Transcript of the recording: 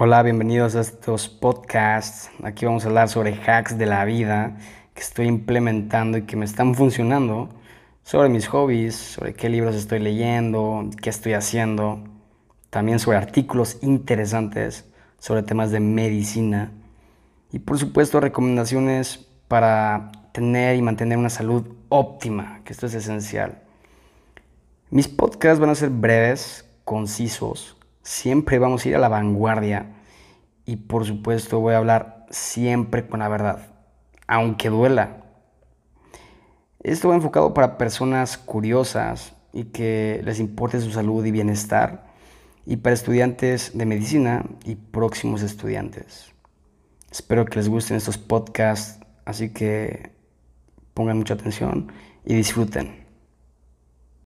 Hola, bienvenidos a estos podcasts. Aquí vamos a hablar sobre hacks de la vida que estoy implementando y que me están funcionando, sobre mis hobbies, sobre qué libros estoy leyendo, qué estoy haciendo, también sobre artículos interesantes, sobre temas de medicina y por supuesto recomendaciones para tener y mantener una salud óptima, que esto es esencial. Mis podcasts van a ser breves, concisos, siempre vamos a ir a la vanguardia y por supuesto voy a hablar siempre con la verdad, aunque duela. Esto va enfocado para personas curiosas y que les importe su salud y bienestar y para estudiantes de medicina y próximos estudiantes. Espero que les gusten estos podcasts, así que pongan mucha atención y disfruten.